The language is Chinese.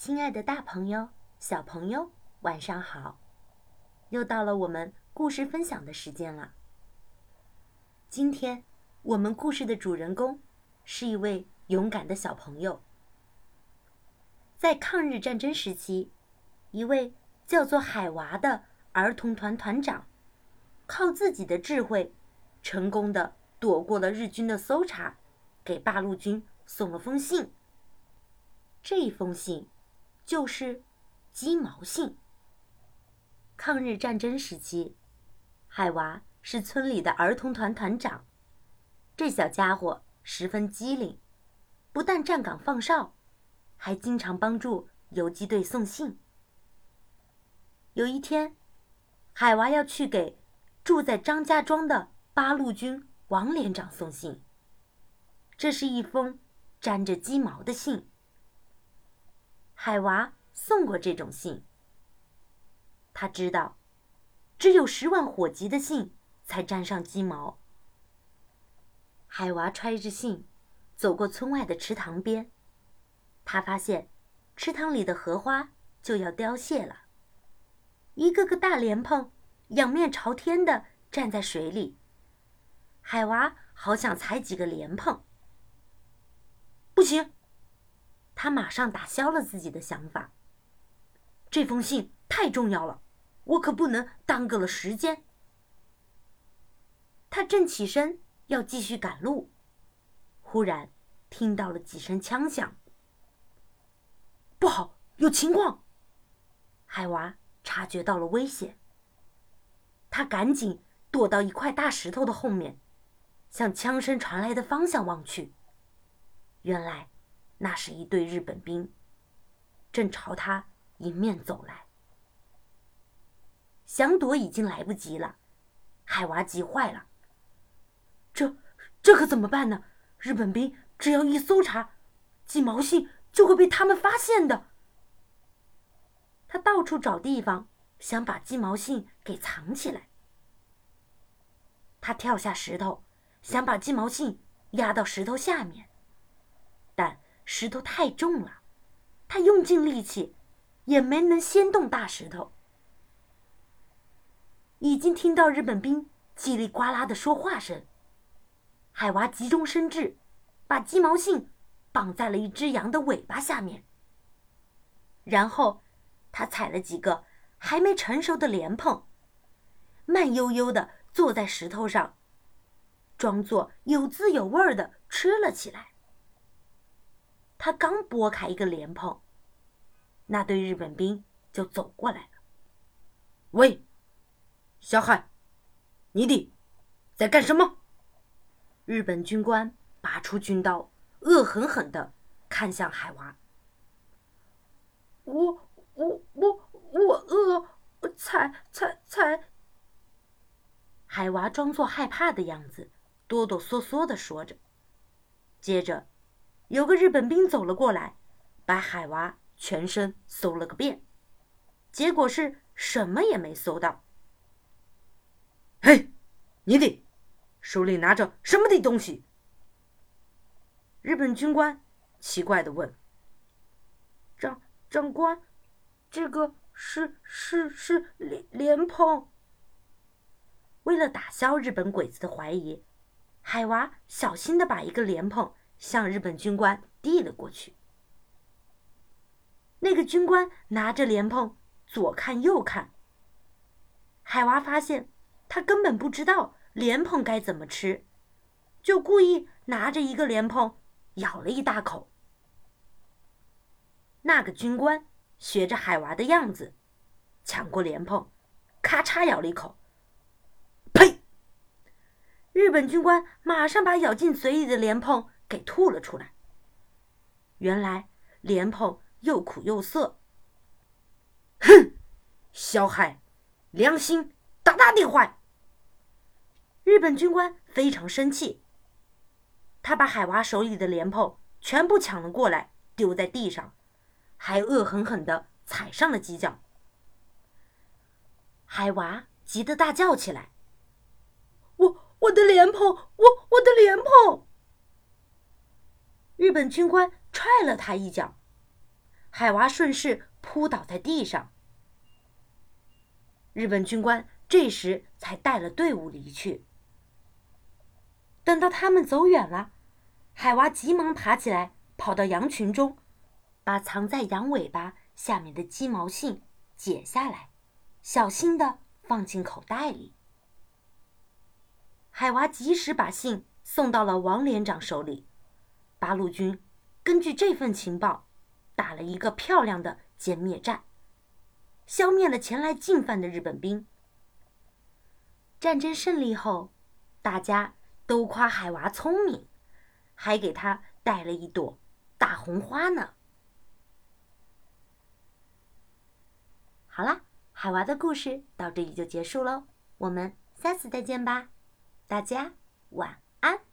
亲爱的，大朋友、小朋友，晚上好！又到了我们故事分享的时间了。今天我们故事的主人公是一位勇敢的小朋友。在抗日战争时期，一位叫做海娃的儿童团团长，靠自己的智慧，成功的躲过了日军的搜查，给八路军送了封信。这一封信。就是鸡毛信。抗日战争时期，海娃是村里的儿童团团长。这小家伙十分机灵，不但站岗放哨，还经常帮助游击队送信。有一天，海娃要去给住在张家庄的八路军王连长送信。这是一封沾着鸡毛的信。海娃送过这种信。他知道，只有十万火急的信才沾上鸡毛。海娃揣着信，走过村外的池塘边，他发现，池塘里的荷花就要凋谢了。一个个大莲蓬仰面朝天的站在水里。海娃好想采几个莲蓬，不行。他马上打消了自己的想法。这封信太重要了，我可不能耽搁了时间。他正起身要继续赶路，忽然听到了几声枪响。不好，有情况！海娃察觉到了危险，他赶紧躲到一块大石头的后面，向枪声传来的方向望去。原来。那是一队日本兵，正朝他迎面走来。想躲已经来不及了，海娃急坏了。这这可怎么办呢？日本兵只要一搜查，鸡毛信就会被他们发现的。他到处找地方，想把鸡毛信给藏起来。他跳下石头，想把鸡毛信压到石头下面。石头太重了，他用尽力气，也没能掀动大石头。已经听到日本兵叽里呱啦的说话声。海娃急中生智，把鸡毛信绑在了一只羊的尾巴下面。然后，他采了几个还没成熟的莲蓬，慢悠悠的坐在石头上，装作有滋有味儿的吃了起来。他刚拨开一个莲蓬，那对日本兵就走过来了。喂，小海，你的在干什么？日本军官拔出军刀，恶狠狠的看向海娃。我我我我饿，才才才。海娃装作害怕的样子，哆哆嗦嗦的说着，接着。有个日本兵走了过来，把海娃全身搜了个遍，结果是什么也没搜到。嘿，你的手里拿着什么的东西？日本军官奇怪的问。长长官，这个是是是莲莲蓬。为了打消日本鬼子的怀疑，海娃小心的把一个莲蓬。向日本军官递了过去。那个军官拿着莲蓬，左看右看。海娃发现他根本不知道莲蓬该怎么吃，就故意拿着一个莲蓬咬了一大口。那个军官学着海娃的样子，抢过莲蓬，咔嚓咬了一口。呸！日本军官马上把咬进嘴里的莲蓬。给吐了出来。原来莲蓬又苦又涩。哼，小海，良心大大的坏。日本军官非常生气，他把海娃手里的莲蓬全部抢了过来，丢在地上，还恶狠狠的踩上了几脚。海娃急得大叫起来：“我我的莲蓬，我我的莲蓬！”日本军官踹了他一脚，海娃顺势扑倒在地上。日本军官这时才带了队伍离去。等到他们走远了，海娃急忙爬起来，跑到羊群中，把藏在羊尾巴下面的鸡毛信解下来，小心的放进口袋里。海娃及时把信送到了王连长手里，八路军根据这份情报，打了一个漂亮的歼灭战，消灭了前来进犯的日本兵。战争胜利后，大家。都夸海娃聪明，还给他带了一朵大红花呢。好啦，海娃的故事到这里就结束喽，我们下次再见吧，大家晚安。